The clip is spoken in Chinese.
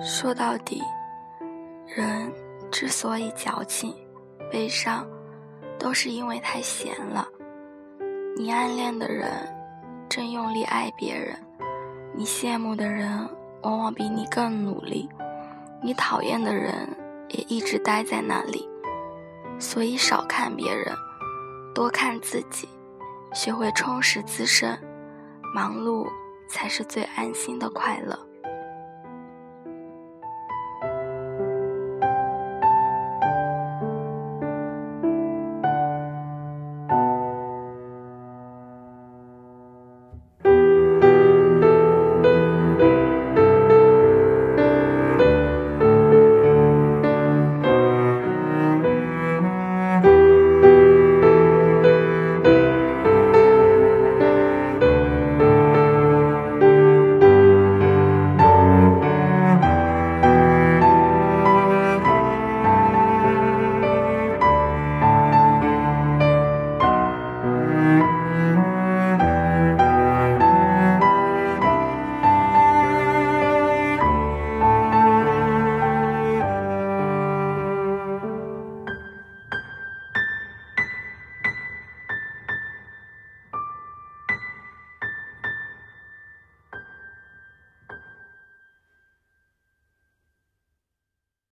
说到底人之所以矫情悲伤都是因为太闲了。你暗恋的人正用力爱别人你羡慕的人往往比你更努力你讨厌的人也一直待在那里所以少看别人多看自己学会充实自身忙碌才是最安心的快乐。